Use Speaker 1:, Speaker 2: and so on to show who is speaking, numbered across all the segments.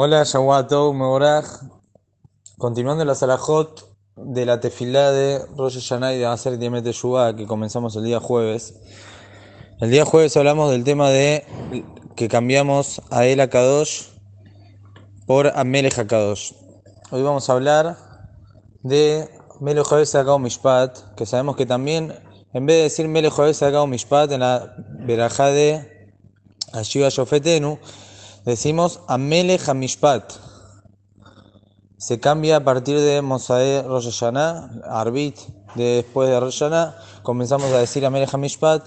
Speaker 1: Hola, Yawato, Meboraj. Continuando la Salahot de la tefilá de Rosh Hashanah y de Aser Diemet que comenzamos el día jueves. El día jueves hablamos del tema de que cambiamos a El Akadosh por Amelech Akadosh. Hoy vamos a hablar de Melech Hakao Mishpat, que sabemos que también, en vez de decir Melech Hakao Mishpat en la verajá de Ashiva Shofetenu, decimos Amelech Hamishpat. Se cambia a partir de Mosae Rosh Hashanah, Arbit, después de Rosh comenzamos a decir Amelech Hamishpat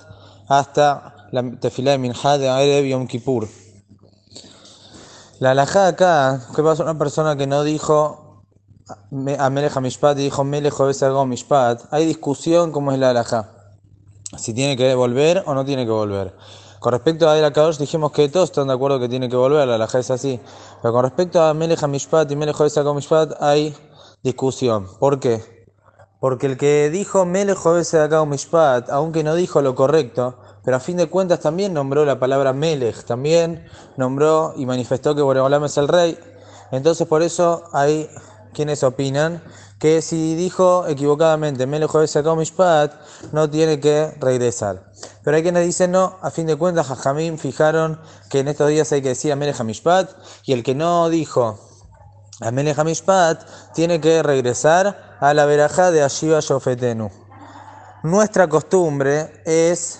Speaker 1: hasta la tefilá de Minha de Erev Yom Kippur. La alajá acá, ¿qué pasa? Una persona que no dijo Amelech Hamishpat y dijo Melech Hakao Mishpat. Hay discusión cómo es la alajá. Si tiene que volver o no tiene que volver. Con respecto a El Akadosh dijimos que todos están de acuerdo que tiene que volver, la alajá es así. Pero con respecto a Melech Mishpat y Melech Hakao Mishpat hay discusión. ¿Por qué? Porque el que dijo Melech Hakao Mishpat, aunque no dijo lo correcto, pero a fin de cuentas también nombró la palabra Melech, también nombró y manifestó que Boreolam es el rey. Entonces por eso hay quienes opinan que si dijo equivocadamente Melech Hakao Mishpat, no tiene que regresar. Pero hay quienes dicen no, a fin de cuentas, Jajamim fijaron que en estos días hay que decir Amelech Hamishpat y el que no dijo Amelech Hamishpat tiene que regresar a la verajá de Ashiva Shofetenu. Nuestra costumbre es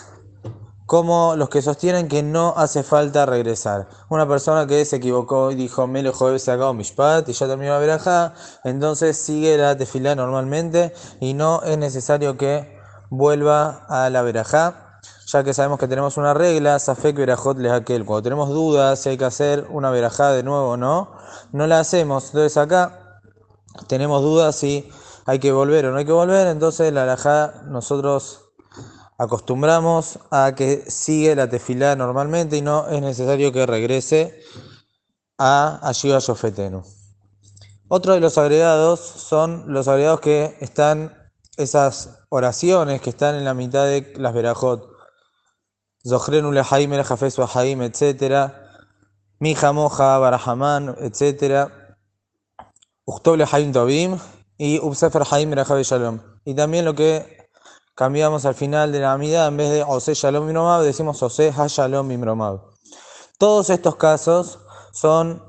Speaker 1: como los que sostienen que no hace falta regresar. Una persona que se equivocó y dijo Melech Hakao Mishpat y ya terminó la verajá, entonces sigue la tefilá normalmente y no es necesario que vuelva a la verajá ya que sabemos que tenemos una regla, Safek Verajot aquel. Cuando tenemos dudas si hay que hacer una verajá de nuevo o no, no la hacemos. Entonces acá tenemos dudas si hay que volver o no hay que volver. Entonces la verajá nosotros acostumbramos a que sigue la tefilá normalmente y no es necesario que regrese a Ashiva Shofetenu. Otro de los agregados son los agregados que están, esas oraciones que están en la mitad de las verajot. Zohrenu lehaim jafes haim, etc. Mija moja barahaman, etc. Uchtob lehaim tobim y Ubsefer haim shalom. Y también lo que cambiamos al final de la amida, en vez de Ose shalom imromab, decimos Ose ha shalom imromab. Todos estos casos son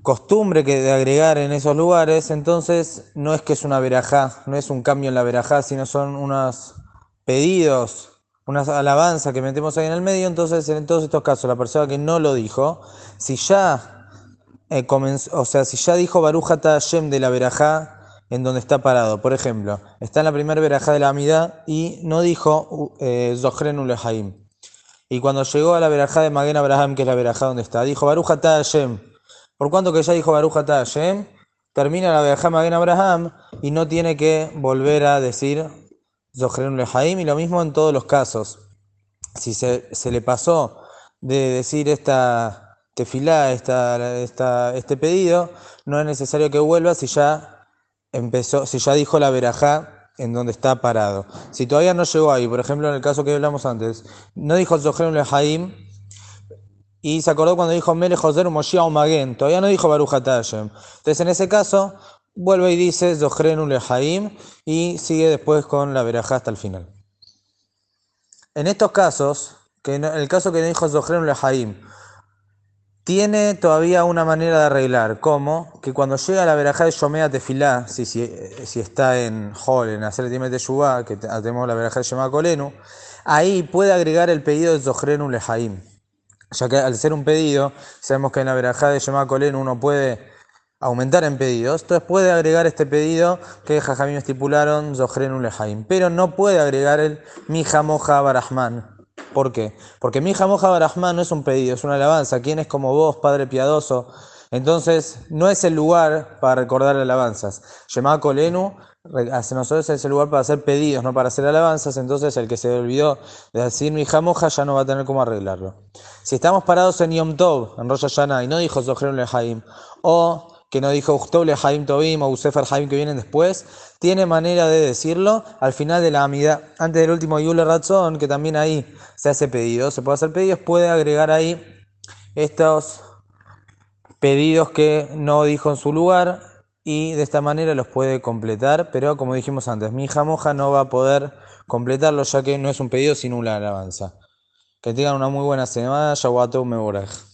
Speaker 1: costumbre que de agregar en esos lugares, entonces no es que es una verajá, no es un cambio en la verajá, sino son unos pedidos una alabanza que metemos ahí en el medio, entonces en todos estos casos la persona que no lo dijo, si ya eh, comenzó, o sea, si ya dijo Barujata Hashem de la verajá en donde está parado, por ejemplo, está en la primera verajá de la Amidad y no dijo eh, Zohren Ulehaim. Y cuando llegó a la verajá de Magen Abraham, que es la verajá donde está, dijo Barujata Hashem. Por cuanto que ya dijo Barujata Hashem, termina la verajá Magen Abraham y no tiene que volver a decir Zohren Lehaim, y lo mismo en todos los casos. Si se, le pasó de decir esta tefilá, esta, esta, este pedido, no es necesario que vuelva si ya empezó, si ya dijo la verajá en donde está parado. Si todavía no llegó ahí, por ejemplo en el caso que hablamos antes, no dijo Zohren Lehaim, y se acordó cuando dijo Mele Joser Moshiach Magen, todavía no dijo Baruch Entonces en ese caso Vuelve y dice Zohrenu Lehaim y sigue después con la verajá hasta el final. En estos casos, que en el caso que dijo Zohrenu Lehaim, tiene todavía una manera de arreglar, como que cuando llega la verajá de Shomea Tefilá, si, si, si está en Hol, en hacer el de Shubá, que tenemos la verajá de Shema Kolenu, ahí puede agregar el pedido de Zohrenu Lehaim. Ya que al ser un pedido, sabemos que en la verajá de Shema Kolenu uno puede aumentar en pedidos, entonces puede agregar este pedido que Jajamim estipularon Zohren Lehaim, pero no puede agregar el Mija Moja Barahman. ¿Por qué? Porque Mija Moja Barahman no es un pedido, es una alabanza. ¿Quién es como vos, Padre piadoso? Entonces, no es el lugar para recordar alabanzas. Shema Kolenu, nosotros es el lugar para hacer pedidos, no para hacer alabanzas. Entonces, el que se olvidó de decir mi moja ya no va a tener cómo arreglarlo. Si estamos parados en Yom Tov, en Rosh Hashanah, y no dijo Zohren Lehaim, o que no dijo Uchtoble Haim Tobim o Usefer Haim que vienen después, tiene manera de decirlo al final de la amida, antes del último Yule Razón, que también ahí se hace pedido, se puede hacer pedidos, puede agregar ahí estos pedidos que no dijo en su lugar y de esta manera los puede completar, pero como dijimos antes, mi hija moja no va a poder completarlo ya que no es un pedido sino una alabanza. Que tengan una muy buena semana, Yahuatú Meboraj.